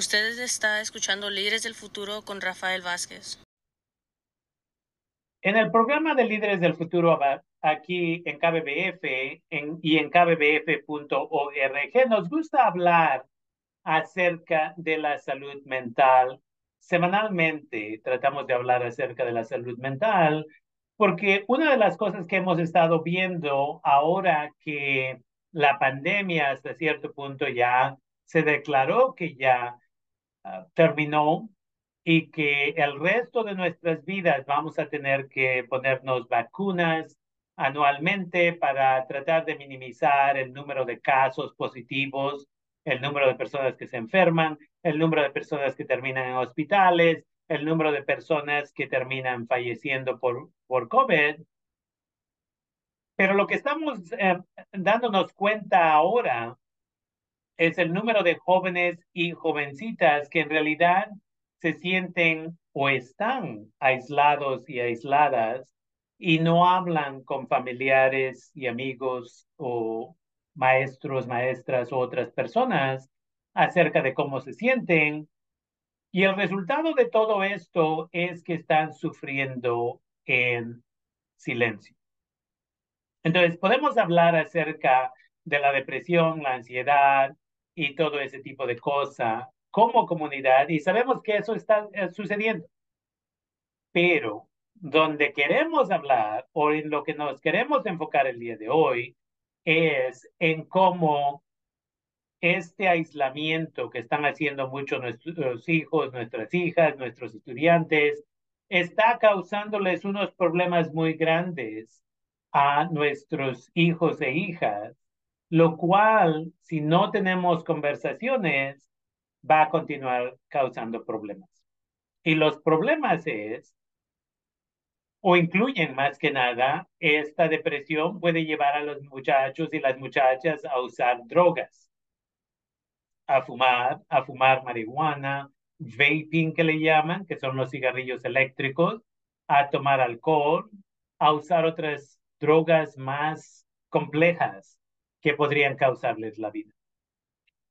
Ustedes está escuchando Líderes del Futuro con Rafael Vázquez. En el programa de Líderes del Futuro aquí en KBBF y en kbbf.org nos gusta hablar acerca de la salud mental. Semanalmente tratamos de hablar acerca de la salud mental porque una de las cosas que hemos estado viendo ahora que la pandemia hasta cierto punto ya se declaró que ya ah, terminó y que el resto de nuestras vidas vamos a tener que ponernos vacunas anualmente para tratar de minimizar el número de casos positivos, el número de personas que se enferman, el número de personas que terminan en hospitales, el número de personas que terminan falleciendo por, por COVID. Pero lo que estamos eh, dándonos cuenta ahora es el número de jóvenes y jovencitas que en realidad se sienten o están aislados y aisladas y no hablan con familiares y amigos o maestros, maestras u otras personas acerca de cómo se sienten. Y el resultado de todo esto es que están sufriendo en silencio. Entonces, podemos hablar acerca de la depresión, la ansiedad y todo ese tipo de cosas como comunidad y sabemos que eso está eh, sucediendo. Pero donde queremos hablar o en lo que nos queremos enfocar el día de hoy es en cómo este aislamiento que están haciendo muchos nuestros hijos, nuestras hijas, nuestros estudiantes, está causándoles unos problemas muy grandes a nuestros hijos e hijas, lo cual, si no tenemos conversaciones, va a continuar causando problemas. Y los problemas es, o incluyen más que nada, esta depresión puede llevar a los muchachos y las muchachas a usar drogas, a fumar, a fumar marihuana, vaping que le llaman, que son los cigarrillos eléctricos, a tomar alcohol, a usar otras drogas más complejas que podrían causarles la vida.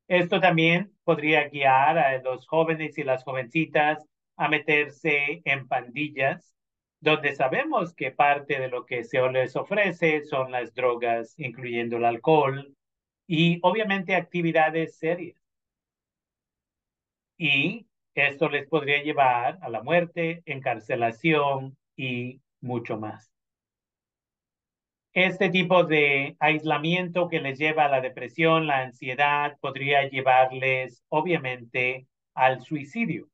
Esto también podría guiar a los jóvenes y las jovencitas a meterse en pandillas, donde sabemos que parte de lo que se les ofrece son las drogas, incluyendo el alcohol y obviamente actividades serias. Y esto les podría llevar a la muerte, encarcelación y mucho más este tipo de aislamiento que les lleva a la depresión, la ansiedad, podría llevarles obviamente al suicidio.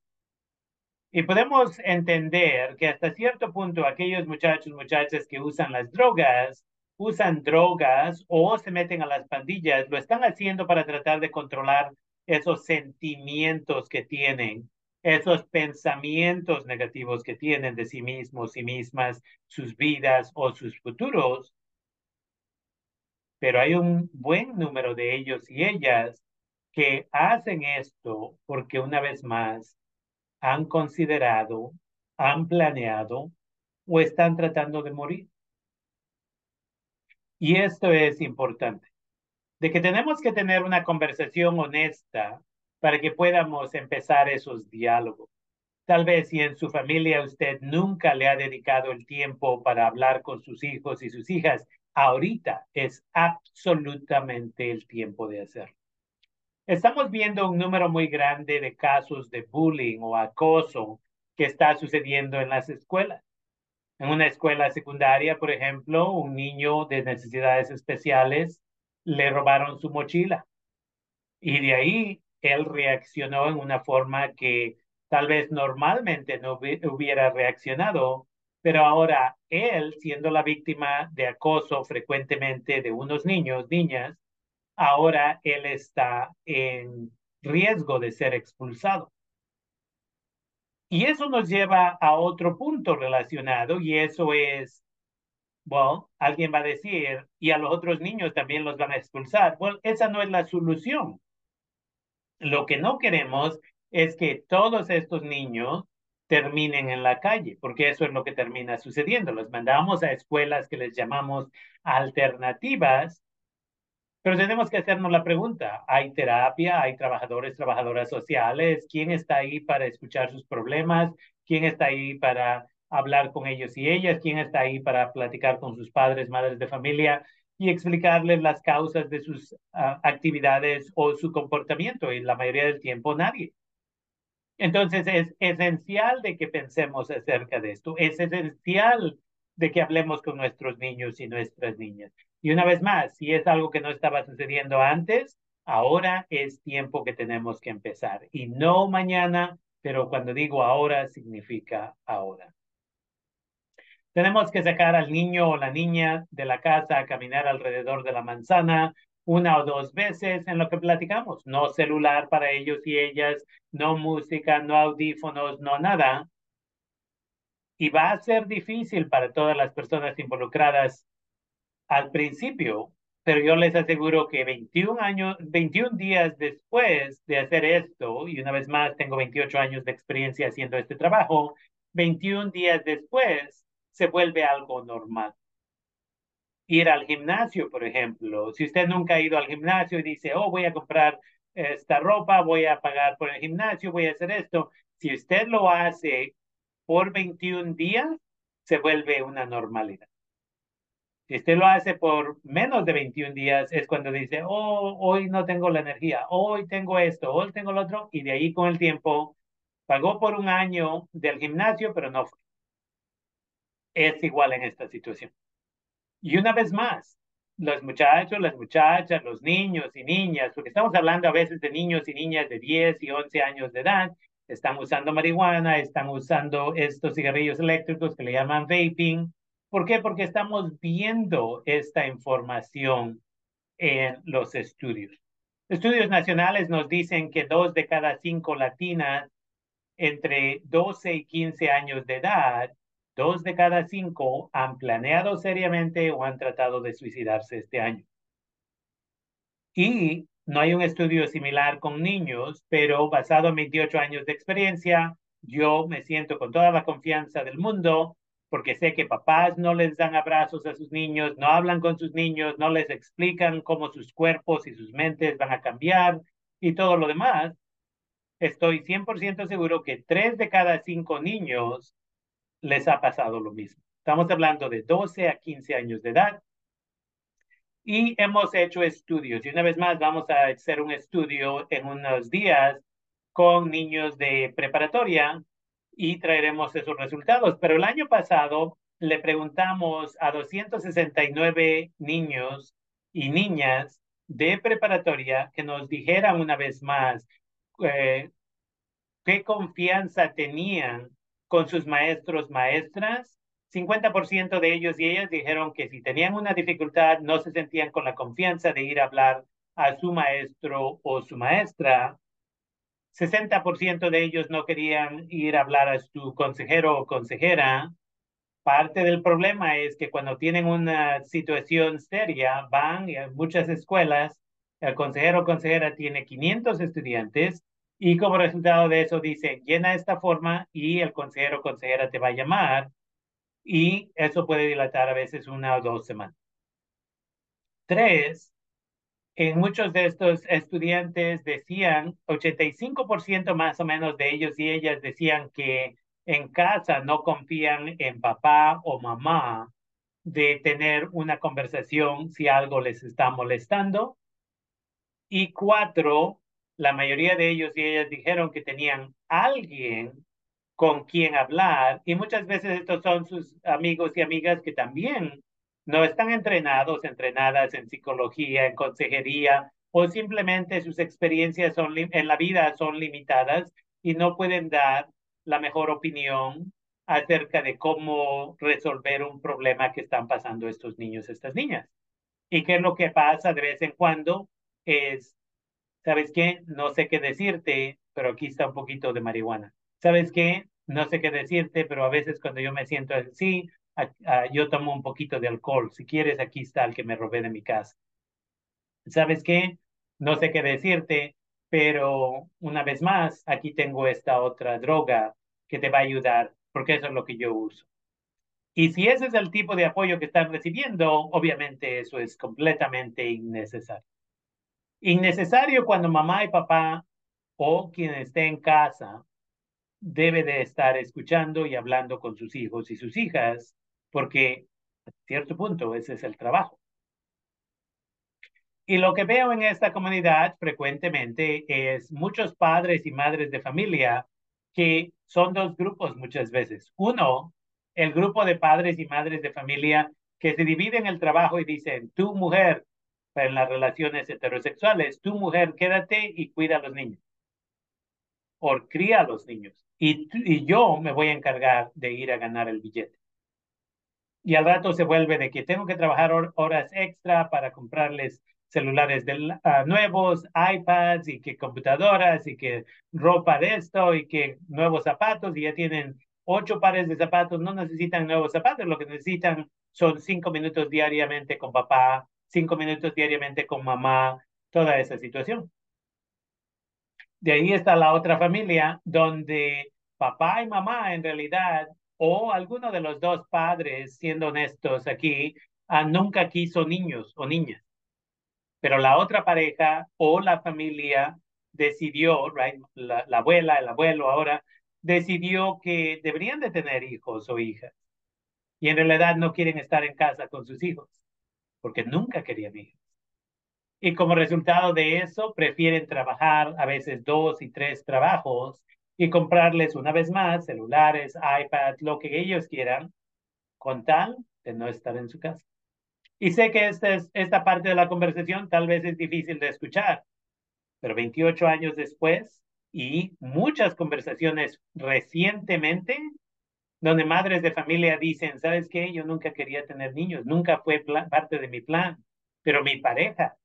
Y podemos entender que hasta cierto punto aquellos muchachos, muchachas que usan las drogas, usan drogas o se meten a las pandillas, lo están haciendo para tratar de controlar esos sentimientos que tienen, esos pensamientos negativos que tienen de sí mismos y mismas, sus vidas o sus futuros, pero hay un buen número de ellos y ellas que hacen esto porque una vez más han considerado, han planeado o están tratando de morir. Y esto es importante, de que tenemos que tener una conversación honesta para que podamos empezar esos diálogos. Tal vez si en su familia usted nunca le ha dedicado el tiempo para hablar con sus hijos y sus hijas, ahorita es absolutamente el tiempo de hacerlo. Estamos viendo un número muy grande de casos de bullying o acoso que está sucediendo en las escuelas. En una escuela secundaria, por ejemplo, un niño de necesidades especiales le robaron su mochila y de ahí él reaccionó en una forma que tal vez normalmente no hubiera reaccionado pero ahora él, siendo la víctima de acoso frecuentemente de unos niños, niñas, ahora él está en riesgo de ser expulsado. Y eso nos lleva a otro punto relacionado y eso es, bueno, alguien va a decir, y a los otros niños también los van a expulsar. Bueno, esa no es la solución. Lo que no queremos es que todos estos niños terminen en la calle, porque eso es lo que termina sucediendo. Los mandamos a escuelas que les llamamos alternativas, Pero tenemos que hacernos la pregunta, ¿hay terapia? ¿Hay trabajadores, trabajadoras sociales? ¿Quién está ahí para escuchar sus problemas? ¿Quién está ahí para hablar con ellos y ellas? ¿Quién está ahí para platicar con sus padres, madres de familia y explicarles las causas de sus uh, actividades o su comportamiento? Y la mayoría del tiempo nadie. Entonces es esencial de que pensemos acerca de esto. Es esencial de que hablemos con nuestros niños y nuestras niñas. Y una vez más, si es algo que no estaba sucediendo antes, ahora es tiempo que tenemos que empezar. Y no mañana, pero cuando digo ahora, significa ahora. Tenemos que sacar al niño o la niña de la casa a caminar alrededor de la manzana una o dos veces en lo que platicamos. No celular para ellos y ellas, no música, no audífonos, no nada. Y va a ser difícil para todas las personas involucradas al principio, pero yo les aseguro que 21 años, 21 días después de hacer esto, y una vez más tengo 28 años de experiencia haciendo este trabajo, 21 días después se vuelve algo normal. Ir al gimnasio, por ejemplo, si usted nunca ha ido al gimnasio y dice, oh, voy a comprar esta ropa, voy a pagar por el gimnasio, voy a hacer esto, si usted lo hace por 21 días, se vuelve una normalidad. Si usted lo hace por menos de 21 días, es cuando dice, oh, hoy no tengo la energía, hoy tengo esto, hoy tengo lo otro, y de ahí con el tiempo pagó por un año del gimnasio, pero no fue. Es igual en esta situación. Y una vez más, los muchachos, las muchachas, los niños y niñas, porque estamos hablando a veces de niños y niñas de 10 y 11 años de edad, están usando marihuana, están usando estos cigarrillos eléctricos que le llaman vaping. ¿Por qué? Porque estamos viendo esta información en los estudios. Estudios nacionales nos dicen que dos de cada cinco latinas entre 12 y 15 años de edad, dos de cada cinco han planeado seriamente o han tratado de suicidarse este año. Y no hay un estudio similar con niños, pero basado en 28 años de experiencia, yo me siento con toda la confianza del mundo porque sé que papás no les dan abrazos a sus niños, no hablan con sus niños, no les explican cómo sus cuerpos y sus mentes van a cambiar y todo lo demás. Estoy 100% seguro que tres de cada cinco niños les ha pasado lo mismo. Estamos hablando de 12 a 15 años de edad y hemos hecho estudios. Y una vez más vamos a hacer un estudio en unos días con niños de preparatoria y traeremos esos resultados. Pero el año pasado le preguntamos a 269 niños y niñas de preparatoria que nos dijeran una vez más eh, qué confianza tenían con sus maestros, maestras 50% de ellos y ellas dijeron que si tenían una dificultad no se sentían con la confianza de ir a hablar a su maestro o su maestra. 60% de ellos no querían ir a hablar a su consejero o consejera. Parte del problema es que cuando tienen una situación seria, van a muchas escuelas, el consejero o consejera tiene 500 estudiantes y como resultado de eso dice, llena esta forma y el consejero o consejera te va a llamar y eso puede dilatar a veces una o dos semanas. Tres, en muchos de estos estudiantes decían, 85% más o menos de ellos y ellas decían que en casa no confían en papá o mamá de tener una conversación si algo les está molestando. Y cuatro, la mayoría de ellos y ellas dijeron que tenían alguien con quien hablar y muchas veces estos son sus amigos y amigas que también no están entrenados, entrenadas en psicología, en consejería o simplemente sus experiencias son en la vida son limitadas y no pueden dar la mejor opinión acerca de cómo resolver un problema que están pasando estos niños, estas niñas. Y qué es lo que pasa de vez en cuando es, ¿sabes qué? No sé qué decirte, pero aquí está un poquito de marihuana. ¿sabes qué? No sé qué decirte, pero a veces cuando yo me siento así, yo tomo un poquito de alcohol. Si quieres, aquí está el que me robé de mi casa. ¿Sabes qué? No sé qué decirte, pero una vez más, aquí tengo esta otra droga que te va a ayudar, porque eso es lo que yo uso. Y si ese es el tipo de apoyo que están recibiendo, obviamente eso es completamente innecesario. Innecesario cuando mamá y papá o quien esté en casa debe de estar escuchando y hablando con sus hijos y sus hijas, porque a cierto punto ese es el trabajo. Y lo que veo en esta comunidad frecuentemente es muchos padres y madres de familia que son dos grupos muchas veces. Uno, el grupo de padres y madres de familia que se dividen el trabajo y dicen, tú mujer, en las relaciones heterosexuales, tú mujer, quédate y cuida a los niños. O cría a los niños. Y, y yo me voy a encargar de ir a ganar el billete. Y al rato se vuelve de que tengo que trabajar horas extra para comprarles celulares ah, nuevos, iPads y que computadoras y que ropa de esto y que nuevos zapatos y ya tienen ocho pares de zapatos, no necesitan nuevos zapatos, lo que necesitan son cinco minutos diariamente con papá, cinco minutos diariamente con mamá, toda esa situación. De ahí está la otra familia donde papá y mamá en realidad, o alguno de los dos padres, siendo honestos aquí, ah, nunca quiso niños o niñas. Pero la otra pareja o la familia decidió, right, la, la abuela, el abuelo ahora, decidió que deberían de tener hijos o hijas. Y en realidad no quieren estar en casa con sus hijos, porque nunca querían hijos. Y como resultado de eso, prefieren trabajar a veces dos y tres trabajos y comprarles una vez más celulares, iPads, lo que ellos quieran, con tal de no estar en su casa. Y sé que esta, es, esta parte de la conversación tal vez es difícil de escuchar, pero 28 años después y muchas conversaciones recientemente donde madres de familia dicen, ¿sabes qué? Yo nunca quería tener niños, nunca fue parte de mi plan, pero mi pareja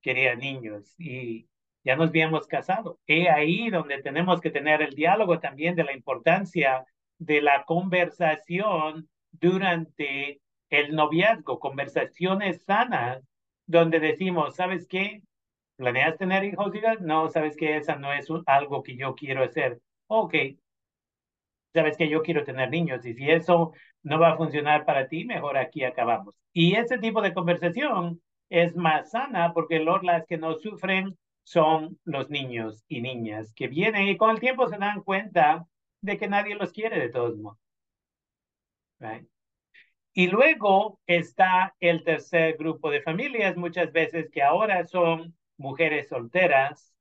quería niños y ya nos habíamos casado. He ahí donde tenemos que tener el diálogo también de la importancia de la conversación durante el noviazgo, conversaciones sanas, donde decimos, ¿sabes qué? ¿Planeas tener hijos? No, ¿sabes qué? Esa no es algo que yo quiero hacer. Ok, sabes que yo quiero tener niños y si eso no va a funcionar para ti, mejor aquí acabamos. Y ese tipo de conversación es más sana porque los las que no sufren son los niños y niñas que vienen y con el tiempo se dan cuenta de que nadie los quiere de todos modos. Y luego está el tercer grupo de familias, muchas veces que ahora son mujeres solteras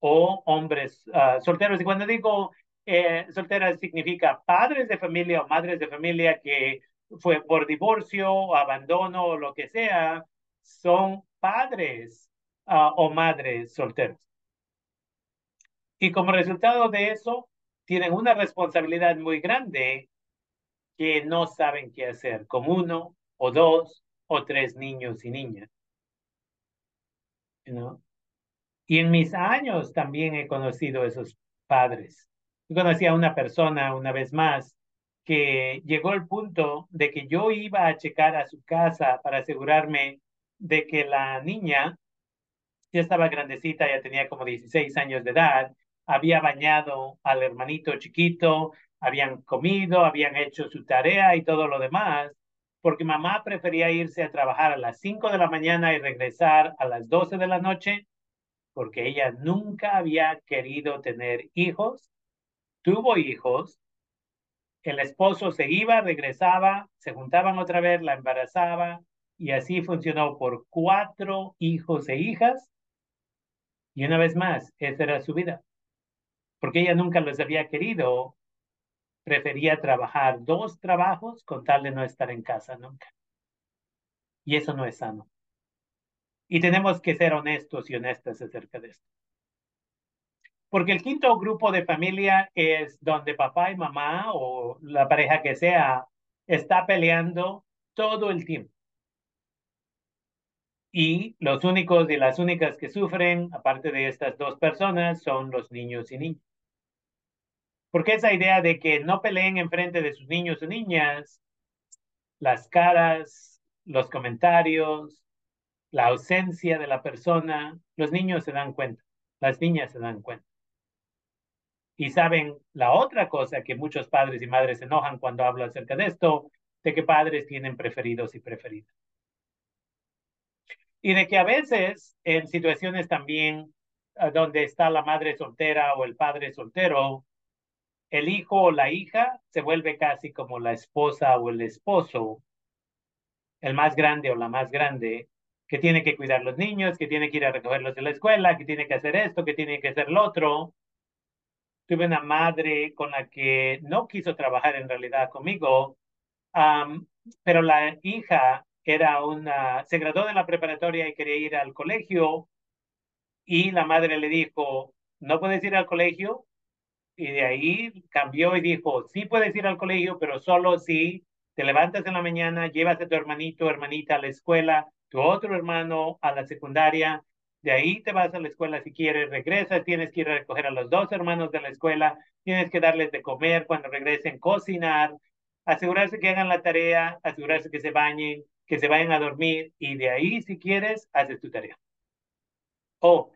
o hombres ah, solteros. Y cuando digo eh, solteras significa padres de familia o madres de familia que fue por divorcio, abandono o lo que sea, son padres Ah, o madres solteras. Y como resultado de eso, tienen una responsabilidad muy grande que no saben qué hacer con uno o dos o tres niños y niñas. ¿no? Y en mis años también he conocido esos padres. Yo conocí a una persona una vez más que llegó al punto de que yo iba a checar a su casa para asegurarme de que la niña ya estaba grandecita, ya tenía como 16 años de edad, había bañado al hermanito chiquito, habían comido, habían hecho su tarea y todo lo demás, porque mamá prefería irse a trabajar a las 5 de la mañana y regresar a las 12 de la noche, porque ella nunca había querido tener hijos, tuvo hijos, el esposo se iba, regresaba, se juntaban otra vez, la embarazaba, y así funcionó por cuatro hijos e hijas y una vez más, esa era su vida. Porque ella nunca los había querido, prefería trabajar dos trabajos con tal de no estar en casa nunca. Y eso no es sano. Y tenemos que ser honestos y honestas acerca de esto. Porque el quinto grupo de familia es donde papá y mamá o la pareja que sea está peleando todo el tiempo y los únicos y las únicas que sufren, aparte de estas dos personas, son los niños y niñas. Porque esa idea de que no peleen en frente de sus niños o niñas, las caras, los comentarios, la ausencia de la persona, los niños se dan cuenta, las niñas se dan cuenta. Y saben la otra cosa que muchos padres y madres se enojan cuando hablo acerca de esto, de que padres tienen preferidos y preferidas. Y de que a veces en situaciones también ah, donde está la madre soltera o el padre soltero, el hijo o la hija se vuelve casi como la esposa o el esposo, el más grande o la más grande, que tiene que cuidar los niños, que tiene que ir a recogerlos de la escuela, que tiene que hacer esto, que tiene que hacer lo otro. Tuve una madre con la que no quiso trabajar en realidad conmigo, pero la hija era una, se graduó de la preparatoria y quería ir al colegio y la madre le dijo, no puedes ir al colegio. Y de ahí cambió y dijo, sí puedes ir al colegio, pero solo si te levantas en la mañana, llevas a tu hermanito hermanita a la escuela, tu otro hermano a la secundaria, de ahí te vas a la escuela si quieres, regresas, tienes que ir a recoger a los dos hermanos de la escuela, tienes que darles de comer cuando regresen, cocinar, asegurarse que hagan la tarea, asegurarse que se bañen, que se vayan a dormir y de ahí, si quieres, haces tu tarea. Oh,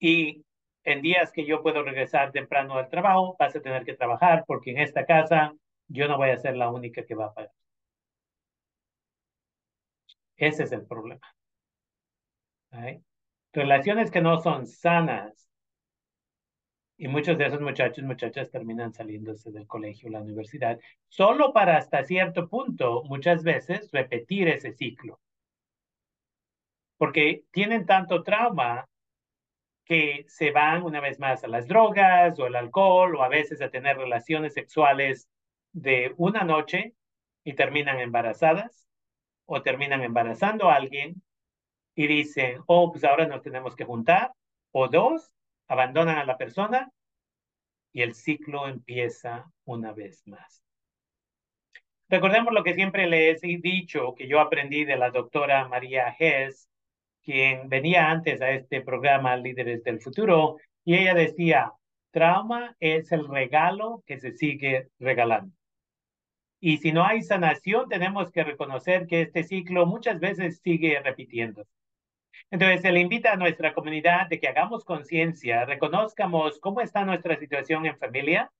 y en días que yo puedo regresar temprano al trabajo, vas a tener que trabajar porque en esta casa yo no voy a ser la única que va a pagar. Ese es el problema. Relaciones que no son sanas. Y muchos de esos muchachos, muchachas terminan saliéndose del colegio, la universidad, solo para hasta cierto punto, muchas veces, repetir ese ciclo. Porque tienen tanto trauma que se van una vez más a las drogas o el alcohol o a veces a tener relaciones sexuales de una noche y terminan embarazadas o terminan embarazando a alguien y dicen, oh, pues ahora nos tenemos que juntar, o dos, abandonan a la persona y el ciclo empieza una vez más. Recordemos lo que siempre les he dicho, que yo aprendí de la doctora María Hess, quien venía antes a este programa Líderes del Futuro, y ella decía, trauma es el regalo que se sigue regalando. Y si no hay sanación, tenemos que reconocer que este ciclo muchas veces sigue repitiendo. Entonces, se le invita a nuestra comunidad de que hagamos conciencia, reconozcamos cómo está nuestra situación en familia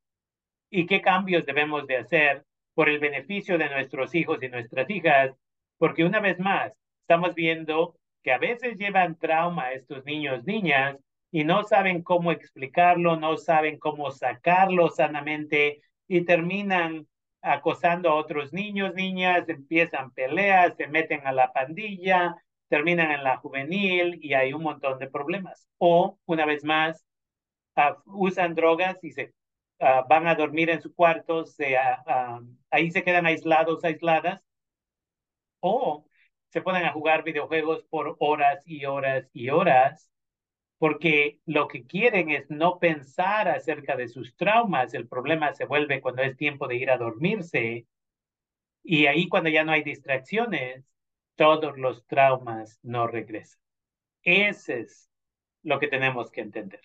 y qué cambios debemos de hacer por el beneficio de nuestros hijos y nuestras hijas, porque una vez más, estamos viendo que a veces llevan trauma estos niños, niñas, y no saben cómo explicarlo, no saben cómo sacarlo sanamente y terminan acosando a otros niños, niñas, empiezan peleas, se meten a la pandilla, terminan en la juvenil y hay un montón de problemas. O, una vez más, ah, usan drogas y se ah, van a dormir en su cuarto, se, ah, ahí se quedan aislados, aisladas, o se ponen a jugar videojuegos por horas y horas y horas, porque lo que quieren es no pensar acerca de sus traumas. El problema se vuelve cuando es tiempo de ir a dormirse. Y ahí cuando ya no hay distracciones, todos los traumas no regresan. Ese es lo que tenemos que entender.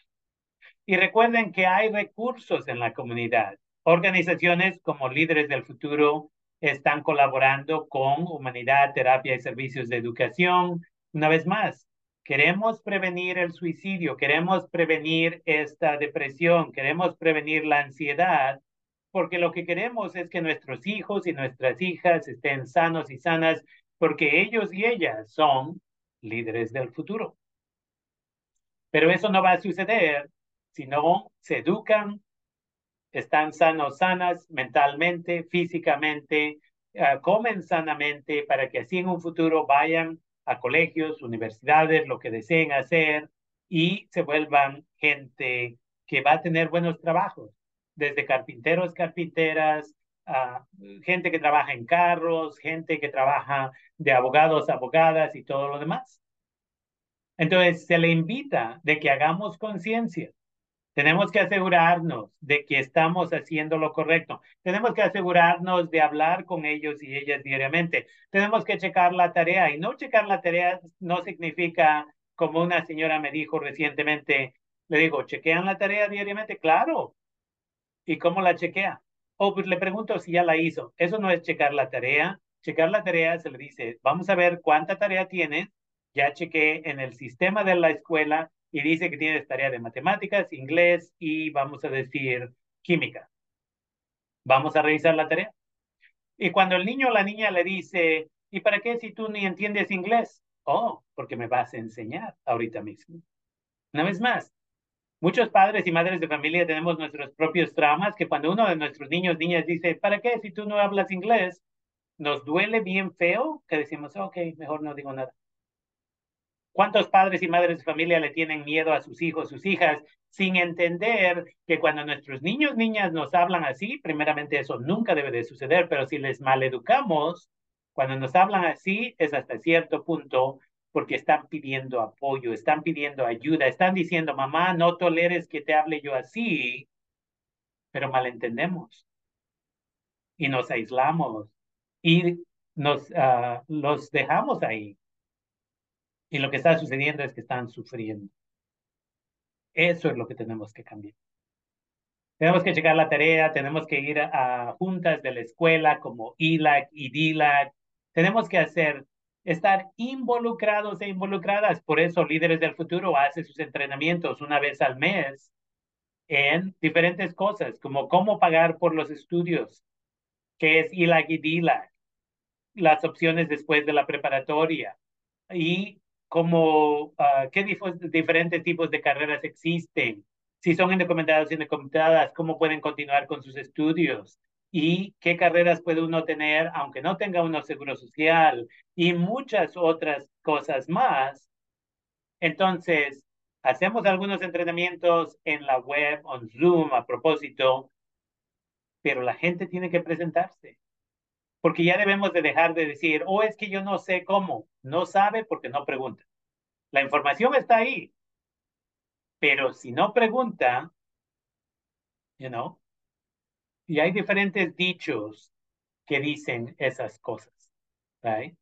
Y recuerden que hay recursos en la comunidad. Organizaciones como Líderes del Futuro están colaborando con Humanidad, Terapia y Servicios de Educación. Una vez más, queremos prevenir el suicidio, queremos prevenir esta depresión, queremos prevenir la ansiedad, porque lo que queremos es que nuestros hijos y nuestras hijas estén sanos y sanas porque ellos y ellas son líderes del futuro. Pero eso no va a suceder si no se educan, están sanos, sanas mentalmente, físicamente, ah, comen sanamente para que así en un futuro vayan a colegios, universidades, lo que deseen hacer y se vuelvan gente que va a tener buenos trabajos, desde carpinteros, carpinteras, gente que trabaja en carros, gente que trabaja de abogados, abogadas y todo lo demás. Entonces, se le invita de que hagamos conciencia. Tenemos que asegurarnos de que estamos haciendo lo correcto. Tenemos que asegurarnos de hablar con ellos y ellas diariamente. Tenemos que checar la tarea y no checar la tarea no significa, como una señora me dijo recientemente, le digo, ¿chequean la tarea diariamente? Claro. ¿Y cómo la chequea? O pues le pregunto si ya la hizo. Eso no es checar la tarea. Checar la tarea se le dice, vamos a ver cuánta tarea tienes. Ya chequé en el sistema de la escuela y dice que tienes tarea de matemáticas, inglés y vamos a decir química. Vamos a revisar la tarea. Y cuando el niño o la niña le dice, ¿y para qué si tú ni entiendes inglés? Oh, porque me vas a enseñar ahorita mismo. Una vez más, muchos padres y madres de familia tenemos nuestros propios traumas que cuando uno de nuestros niños, niñas dice, ¿para qué si tú no hablas inglés? Nos duele bien feo que decimos, ok, mejor no digo nada. ¿Cuántos padres y madres de familia le tienen miedo a sus hijos, sus hijas, sin entender que cuando nuestros niños, niñas nos hablan así, primeramente eso nunca debe de suceder, pero si les maleducamos, cuando nos hablan así es hasta cierto punto porque están pidiendo apoyo, están pidiendo ayuda, están diciendo, mamá, no toleres que te hable yo así, pero malentendemos y nos aislamos y nos uh, los dejamos ahí. Y lo que está sucediendo es que están sufriendo. Eso es lo que tenemos que cambiar. Tenemos que checar la tarea, tenemos que ir a, juntas de la escuela como ILAC y DILAC. Tenemos que hacer, estar involucrados e involucradas. Por eso Líderes del Futuro hace sus entrenamientos una vez al mes en diferentes cosas, como cómo pagar por los estudios, qué es ILAC y DILAC, las opciones después de la preparatoria y como uh, qué diferentes tipos de carreras existen, si son indocumentados o indocumentadas, cómo pueden continuar con sus estudios y qué carreras puede uno tener aunque no tenga uno seguro social y muchas otras cosas más. Entonces, hacemos algunos entrenamientos en la web, en Zoom a propósito, pero la gente tiene que presentarse porque ya debemos de dejar de decir, oh, es que yo no sé cómo. No sabe porque no pregunta. La información está ahí, pero si no pregunta, you know, y hay diferentes dichos que dicen esas cosas, right?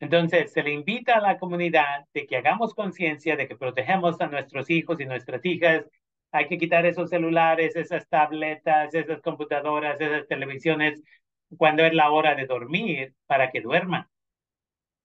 Entonces, se le invita a la comunidad de que hagamos conciencia de que protegemos a nuestros hijos y nuestras hijas. Hay que quitar esos celulares, esas tabletas, esas computadoras, esas televisiones cuando es la hora de dormir para que duerman.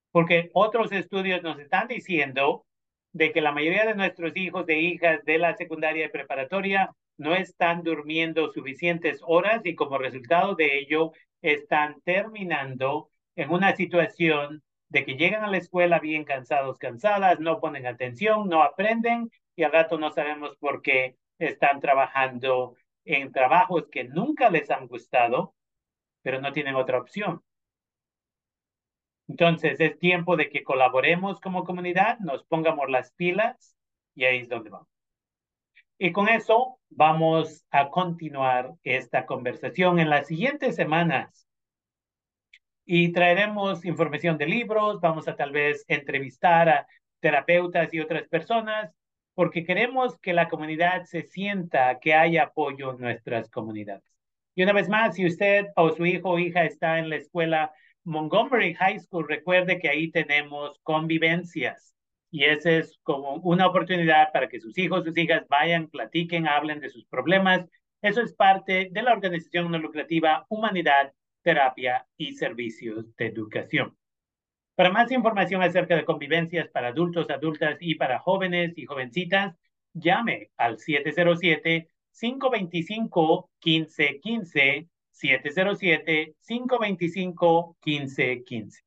Porque otros estudios nos están diciendo de que la mayoría de nuestros hijos e hijas de la secundaria y preparatoria no están durmiendo suficientes horas y como resultado de ello están terminando en una situación de que llegan a la escuela bien cansados, cansadas, no ponen atención, no aprenden y al rato no sabemos por qué están trabajando en trabajos que nunca les han gustado pero no tienen otra opción. Entonces es tiempo de que colaboremos como comunidad, nos pongamos las pilas y ahí es donde vamos. Y con eso vamos a continuar esta conversación en las siguientes semanas. Y traeremos información de libros, vamos a tal vez entrevistar a terapeutas y otras personas, porque queremos que la comunidad se sienta que hay apoyo en nuestras comunidades. Y una vez más, si usted o su hijo o hija está en la escuela Montgomery High School, recuerde que ahí tenemos convivencias. Y esa es como una oportunidad para que sus hijos, sus hijas vayan, platiquen, hablen de sus problemas. Eso es parte de la organización no lucrativa Humanidad, Terapia y Servicios de Educación. Para más información acerca de convivencias para adultos, adultas y para jóvenes y jovencitas, llame al 707 525-1515, 707-525-1515.